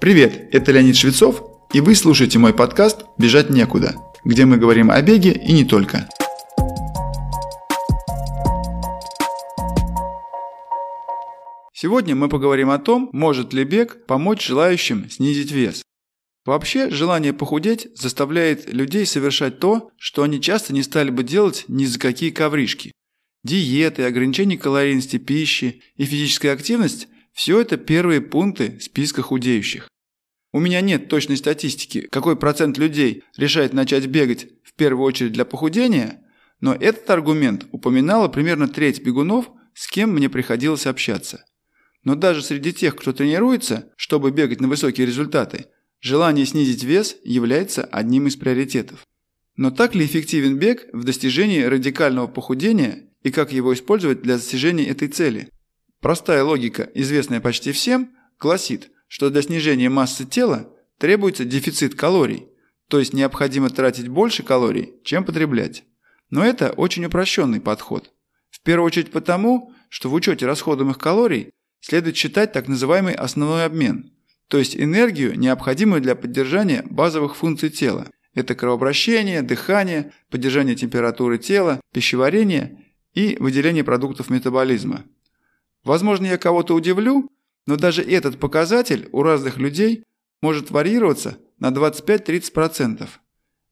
Привет, это Леонид Швецов, и вы слушаете мой подкаст «Бежать некуда», где мы говорим о беге и не только. Сегодня мы поговорим о том, может ли бег помочь желающим снизить вес. Вообще, желание похудеть заставляет людей совершать то, что они часто не стали бы делать ни за какие ковришки. Диеты, ограничение калорийности пищи и физическая активность – все это первые пункты списка худеющих. У меня нет точной статистики, какой процент людей решает начать бегать в первую очередь для похудения, но этот аргумент упоминала примерно треть бегунов, с кем мне приходилось общаться. Но даже среди тех, кто тренируется, чтобы бегать на высокие результаты, желание снизить вес является одним из приоритетов. Но так ли эффективен бег в достижении радикального похудения и как его использовать для достижения этой цели? Простая логика, известная почти всем, гласит, что для снижения массы тела требуется дефицит калорий, то есть необходимо тратить больше калорий, чем потреблять. Но это очень упрощенный подход. В первую очередь потому, что в учете расходуемых калорий следует считать так называемый основной обмен, то есть энергию, необходимую для поддержания базовых функций тела. Это кровообращение, дыхание, поддержание температуры тела, пищеварение и выделение продуктов метаболизма. Возможно, я кого-то удивлю, но даже этот показатель у разных людей может варьироваться на 25-30%.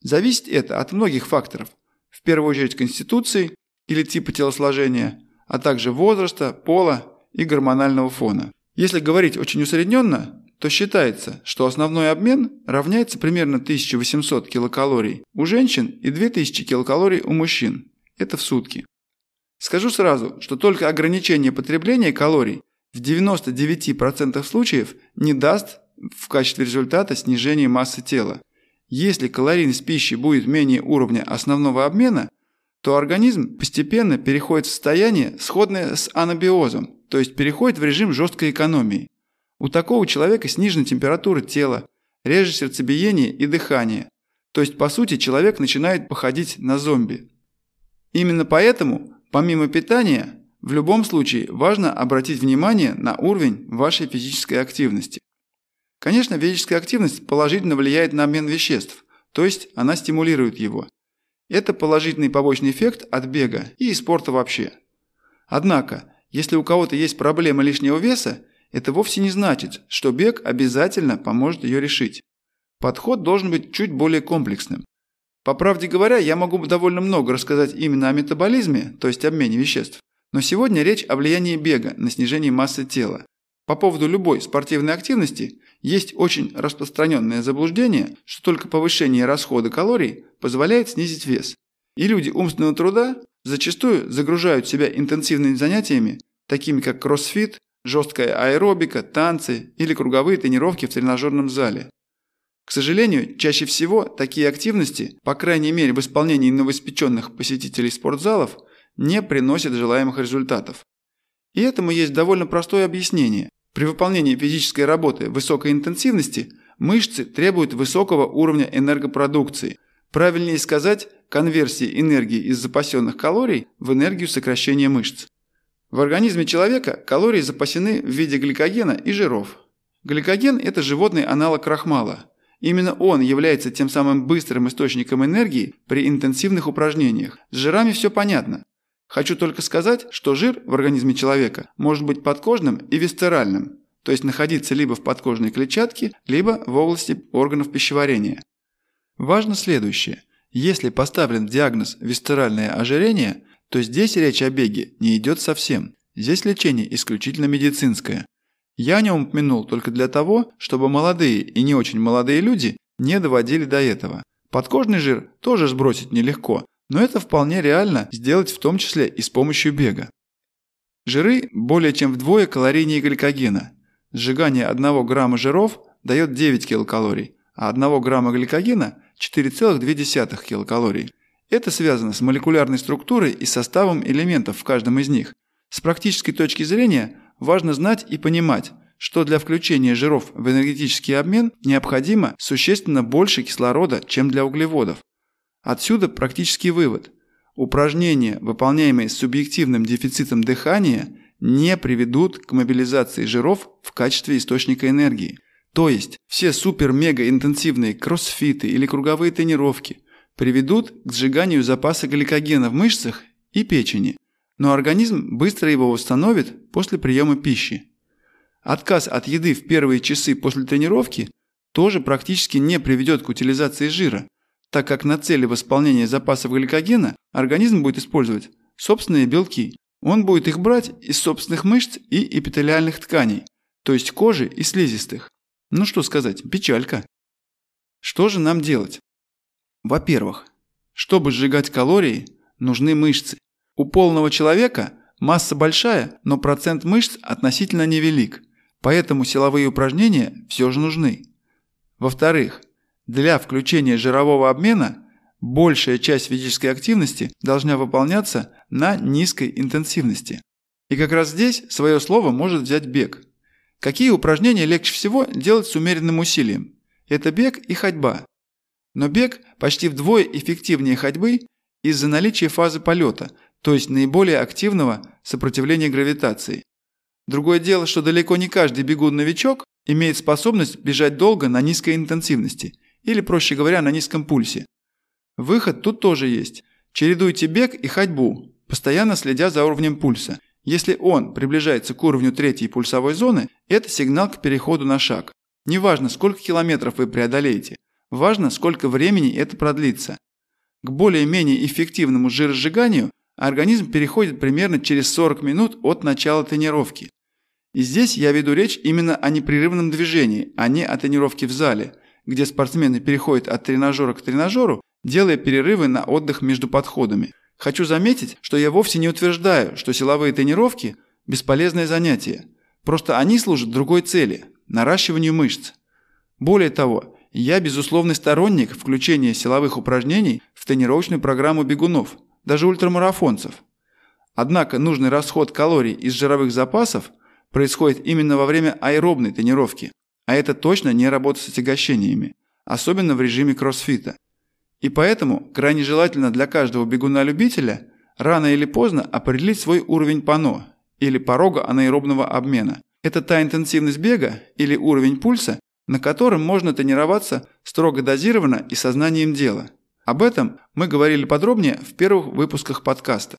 Зависит это от многих факторов, в первую очередь конституции или типа телосложения, а также возраста, пола и гормонального фона. Если говорить очень усредненно, то считается, что основной обмен равняется примерно 1800 килокалорий у женщин и 2000 килокалорий у мужчин. Это в сутки. Скажу сразу, что только ограничение потребления калорий в 99% случаев не даст в качестве результата снижения массы тела. Если калорийность пищи будет менее уровня основного обмена, то организм постепенно переходит в состояние, сходное с анабиозом, то есть переходит в режим жесткой экономии. У такого человека снижена температура тела, реже сердцебиение и дыхание. То есть, по сути, человек начинает походить на зомби. Именно поэтому, помимо питания, в любом случае важно обратить внимание на уровень вашей физической активности. Конечно, физическая активность положительно влияет на обмен веществ, то есть она стимулирует его. Это положительный побочный эффект от бега и спорта вообще. Однако, если у кого-то есть проблема лишнего веса, это вовсе не значит, что бег обязательно поможет ее решить. Подход должен быть чуть более комплексным. По правде говоря, я могу довольно много рассказать именно о метаболизме, то есть обмене веществ, но сегодня речь о влиянии бега на снижение массы тела. По поводу любой спортивной активности есть очень распространенное заблуждение, что только повышение расхода калорий позволяет снизить вес. И люди умственного труда зачастую загружают себя интенсивными занятиями, такими как кроссфит, жесткая аэробика, танцы или круговые тренировки в тренажерном зале. К сожалению, чаще всего такие активности, по крайней мере в исполнении новоиспеченных посетителей спортзалов – не приносит желаемых результатов. И этому есть довольно простое объяснение. При выполнении физической работы высокой интенсивности мышцы требуют высокого уровня энергопродукции. Правильнее сказать, конверсии энергии из запасенных калорий в энергию сокращения мышц. В организме человека калории запасены в виде гликогена и жиров. Гликоген – это животный аналог крахмала. Именно он является тем самым быстрым источником энергии при интенсивных упражнениях. С жирами все понятно. Хочу только сказать, что жир в организме человека может быть подкожным и висцеральным, то есть находиться либо в подкожной клетчатке, либо в области органов пищеварения. Важно следующее. Если поставлен диагноз висцеральное ожирение, то здесь речь о беге не идет совсем. Здесь лечение исключительно медицинское. Я о нем упомянул только для того, чтобы молодые и не очень молодые люди не доводили до этого. Подкожный жир тоже сбросить нелегко, но это вполне реально сделать в том числе и с помощью бега. Жиры более чем вдвое калорийнее гликогена. Сжигание 1 грамма жиров дает 9 килокалорий, а 1 грамма гликогена – 4,2 килокалорий. Это связано с молекулярной структурой и составом элементов в каждом из них. С практической точки зрения важно знать и понимать, что для включения жиров в энергетический обмен необходимо существенно больше кислорода, чем для углеводов. Отсюда практический вывод. Упражнения, выполняемые с субъективным дефицитом дыхания, не приведут к мобилизации жиров в качестве источника энергии. То есть все супер-мега-интенсивные кроссфиты или круговые тренировки приведут к сжиганию запаса гликогена в мышцах и печени, но организм быстро его восстановит после приема пищи. Отказ от еды в первые часы после тренировки тоже практически не приведет к утилизации жира, так как на цели восполнения запасов гликогена организм будет использовать собственные белки. Он будет их брать из собственных мышц и эпителиальных тканей, то есть кожи и слизистых. Ну что сказать, печалька. Что же нам делать? Во-первых, чтобы сжигать калории, нужны мышцы. У полного человека масса большая, но процент мышц относительно невелик, поэтому силовые упражнения все же нужны. Во-вторых, для включения жирового обмена большая часть физической активности должна выполняться на низкой интенсивности. И как раз здесь свое слово может взять бег – Какие упражнения легче всего делать с умеренным усилием? Это бег и ходьба. Но бег почти вдвое эффективнее ходьбы из-за наличия фазы полета, то есть наиболее активного сопротивления гравитации. Другое дело, что далеко не каждый бегун-новичок имеет способность бежать долго на низкой интенсивности, или, проще говоря, на низком пульсе. Выход тут тоже есть. Чередуйте бег и ходьбу, постоянно следя за уровнем пульса – если он приближается к уровню третьей пульсовой зоны, это сигнал к переходу на шаг. Неважно, сколько километров вы преодолеете, важно, сколько времени это продлится. К более-менее эффективному жиросжиганию организм переходит примерно через 40 минут от начала тренировки. И здесь я веду речь именно о непрерывном движении, а не о тренировке в зале, где спортсмены переходят от тренажера к тренажеру, делая перерывы на отдых между подходами – Хочу заметить, что я вовсе не утверждаю, что силовые тренировки – бесполезное занятие. Просто они служат другой цели – наращиванию мышц. Более того, я безусловный сторонник включения силовых упражнений в тренировочную программу бегунов, даже ультрамарафонцев. Однако нужный расход калорий из жировых запасов происходит именно во время аэробной тренировки, а это точно не работа с отягощениями, особенно в режиме кроссфита. И поэтому крайне желательно для каждого бегуна-любителя рано или поздно определить свой уровень ПАНО или порога анаэробного обмена. Это та интенсивность бега или уровень пульса, на котором можно тренироваться строго дозированно и сознанием дела. Об этом мы говорили подробнее в первых выпусках подкаста.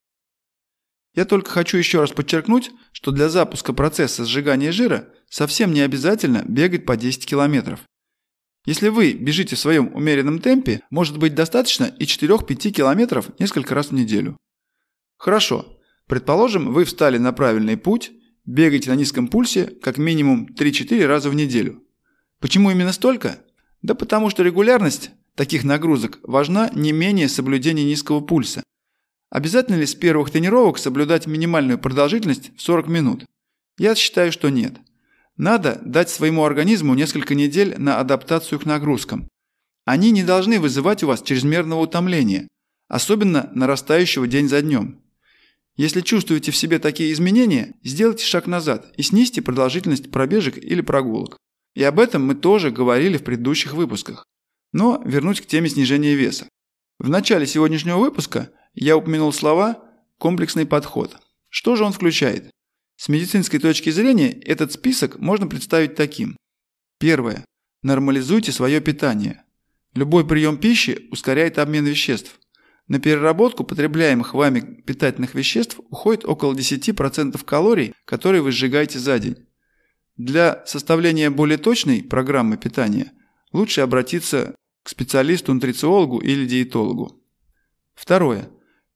Я только хочу еще раз подчеркнуть, что для запуска процесса сжигания жира совсем не обязательно бегать по 10 километров. Если вы бежите в своем умеренном темпе, может быть достаточно и 4-5 километров несколько раз в неделю. Хорошо. Предположим, вы встали на правильный путь, бегаете на низком пульсе как минимум 3-4 раза в неделю. Почему именно столько? Да потому что регулярность таких нагрузок важна не менее соблюдения низкого пульса. Обязательно ли с первых тренировок соблюдать минимальную продолжительность в 40 минут? Я считаю, что нет. Надо дать своему организму несколько недель на адаптацию к нагрузкам. Они не должны вызывать у вас чрезмерного утомления, особенно нарастающего день за днем. Если чувствуете в себе такие изменения, сделайте шаг назад и снизьте продолжительность пробежек или прогулок. И об этом мы тоже говорили в предыдущих выпусках. Но вернусь к теме снижения веса. В начале сегодняшнего выпуска я упомянул слова «комплексный подход». Что же он включает? С медицинской точки зрения этот список можно представить таким. Первое. Нормализуйте свое питание. Любой прием пищи ускоряет обмен веществ. На переработку потребляемых вами питательных веществ уходит около 10% калорий, которые вы сжигаете за день. Для составления более точной программы питания лучше обратиться к специалисту-нутрициологу или диетологу. Второе.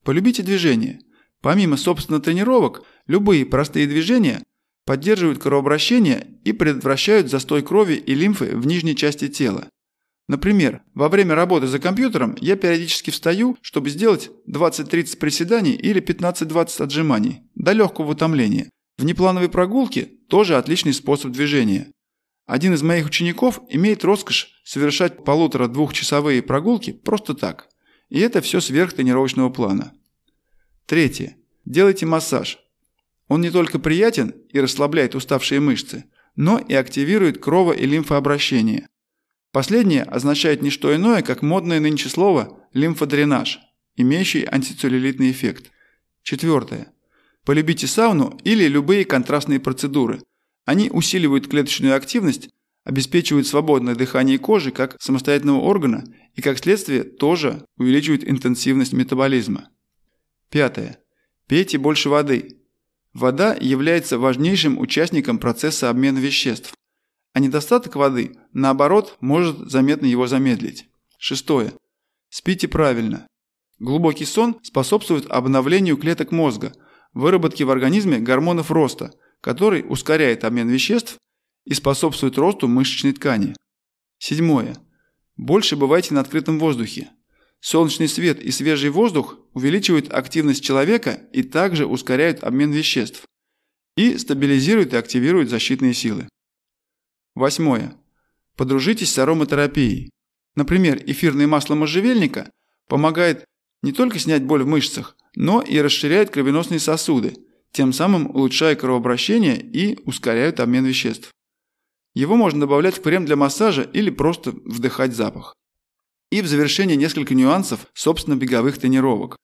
Полюбите движение. Помимо, собственно, тренировок – Любые простые движения поддерживают кровообращение и предотвращают застой крови и лимфы в нижней части тела. Например, во время работы за компьютером я периодически встаю, чтобы сделать 20-30 приседаний или 15-20 отжиманий, до легкого утомления. Внеплановые прогулки – тоже отличный способ движения. Один из моих учеников имеет роскошь совершать полутора-двухчасовые прогулки просто так. И это все сверх тренировочного плана. Третье. Делайте массаж. Он не только приятен и расслабляет уставшие мышцы, но и активирует крово- и лимфообращение. Последнее означает не что иное, как модное нынче слово «лимфодренаж», имеющий антицеллюлитный эффект. Четвертое. Полюбите сауну или любые контрастные процедуры. Они усиливают клеточную активность, обеспечивают свободное дыхание кожи как самостоятельного органа и как следствие тоже увеличивают интенсивность метаболизма. Пятое. Пейте больше воды. Вода является важнейшим участником процесса обмена веществ, а недостаток воды, наоборот, может заметно его замедлить. Шестое. Спите правильно. Глубокий сон способствует обновлению клеток мозга, выработке в организме гормонов роста, который ускоряет обмен веществ и способствует росту мышечной ткани. Седьмое. Больше бывайте на открытом воздухе. Солнечный свет и свежий воздух увеличивают активность человека и также ускоряют обмен веществ и стабилизируют и активируют защитные силы. Восьмое. Подружитесь с ароматерапией. Например, эфирное масло можжевельника помогает не только снять боль в мышцах, но и расширяет кровеносные сосуды, тем самым улучшая кровообращение и ускоряют обмен веществ. Его можно добавлять в крем для массажа или просто вдыхать запах. И в завершение несколько нюансов, собственно, беговых тренировок.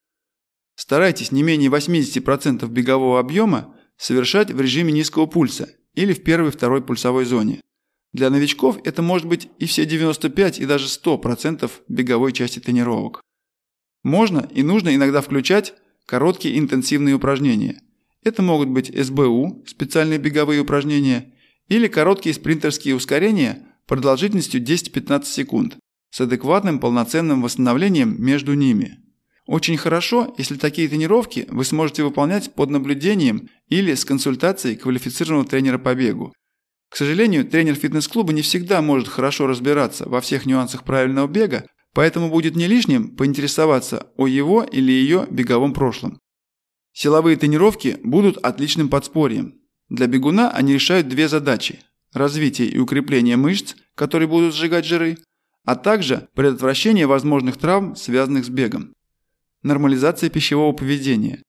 Старайтесь не менее 80% бегового объема совершать в режиме низкого пульса или в первой-второй пульсовой зоне. Для новичков это может быть и все 95 и даже 100% беговой части тренировок. Можно и нужно иногда включать короткие интенсивные упражнения. Это могут быть СБУ, специальные беговые упражнения, или короткие спринтерские ускорения продолжительностью 10-15 секунд с адекватным полноценным восстановлением между ними. Очень хорошо, если такие тренировки вы сможете выполнять под наблюдением или с консультацией квалифицированного тренера по бегу. К сожалению, тренер фитнес-клуба не всегда может хорошо разбираться во всех нюансах правильного бега, поэтому будет не лишним поинтересоваться о его или ее беговом прошлом. Силовые тренировки будут отличным подспорьем. Для бегуна они решают две задачи – развитие и укрепление мышц, которые будут сжигать жиры, а также предотвращение возможных травм, связанных с бегом. Нормализация пищевого поведения.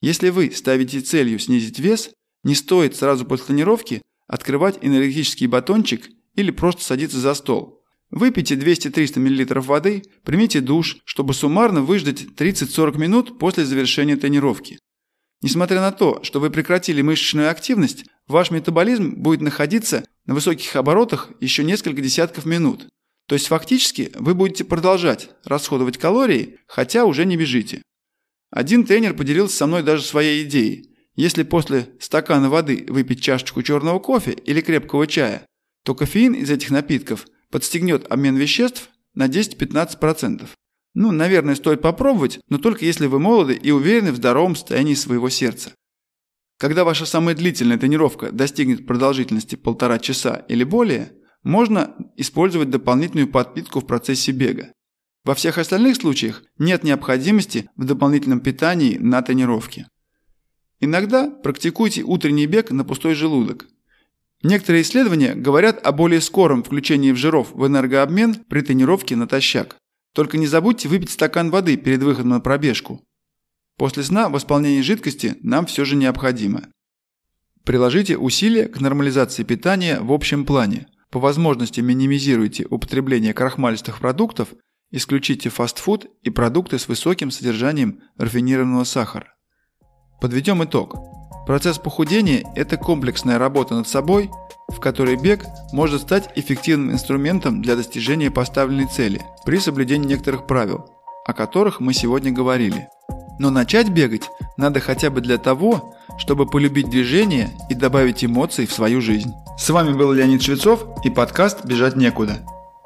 Если вы ставите целью снизить вес, не стоит сразу после тренировки открывать энергетический батончик или просто садиться за стол. Выпейте 200-300 мл воды, примите душ, чтобы суммарно выждать 30-40 минут после завершения тренировки. Несмотря на то, что вы прекратили мышечную активность, ваш метаболизм будет находиться на высоких оборотах еще несколько десятков минут. То есть фактически вы будете продолжать расходовать калории, хотя уже не бежите. Один тренер поделился со мной даже своей идеей. Если после стакана воды выпить чашечку черного кофе или крепкого чая, то кофеин из этих напитков подстегнет обмен веществ на 10-15%. Ну, наверное, стоит попробовать, но только если вы молоды и уверены в здоровом состоянии своего сердца. Когда ваша самая длительная тренировка достигнет продолжительности полтора часа или более, можно использовать дополнительную подпитку в процессе бега. Во всех остальных случаях нет необходимости в дополнительном питании на тренировке. Иногда практикуйте утренний бег на пустой желудок. Некоторые исследования говорят о более скором включении в жиров в энергообмен при тренировке натощак. Только не забудьте выпить стакан воды перед выходом на пробежку. После сна восполнение жидкости нам все же необходимо. Приложите усилия к нормализации питания в общем плане. По возможности минимизируйте употребление крахмалистых продуктов, исключите фастфуд и продукты с высоким содержанием рафинированного сахара. Подведем итог. Процесс похудения – это комплексная работа над собой – в которой бег может стать эффективным инструментом для достижения поставленной цели при соблюдении некоторых правил, о которых мы сегодня говорили. Но начать бегать надо хотя бы для того, чтобы полюбить движение и добавить эмоций в свою жизнь. С вами был Леонид Швецов и подкаст «Бежать некуда».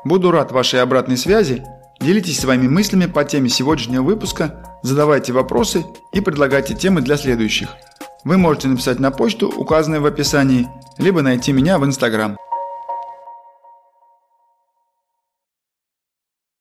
Буду рад вашей обратной связи. Делитесь своими мыслями по теме сегодняшнего выпуска, задавайте вопросы и предлагайте темы для следующих. Вы можете написать на почту, указанную в описании, либо найти меня в Инстаграм.